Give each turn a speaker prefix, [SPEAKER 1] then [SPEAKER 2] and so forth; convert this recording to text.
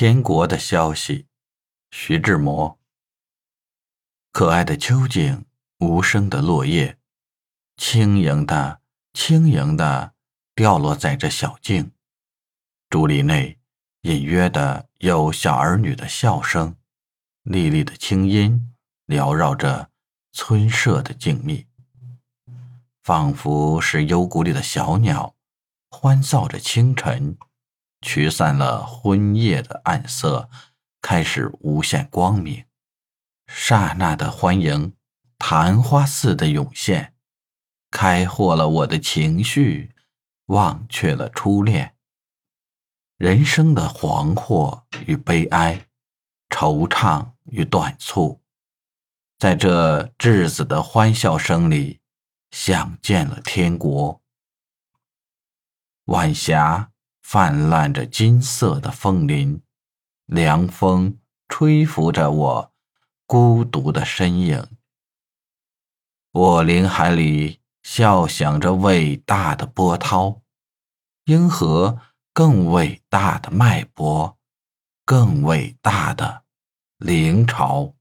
[SPEAKER 1] 天国的消息，徐志摩。可爱的秋景，无声的落叶，轻盈的、轻盈的掉落在这小径。竹林内，隐约的有小儿女的笑声，沥沥的清音缭绕着村舍的静谧，仿佛是幽谷里的小鸟，欢噪着清晨。驱散了昏夜的暗色，开始无限光明。刹那的欢迎，昙花似的涌现，开阔了我的情绪，忘却了初恋。人生的惶惑与悲哀，惆怅与短促，在这稚子的欢笑声里，想见了天国。晚霞。泛滥着金色的枫林，凉风吹拂着我孤独的身影。我林海里笑响着伟大的波涛，应和更伟大的脉搏，更伟大的灵潮。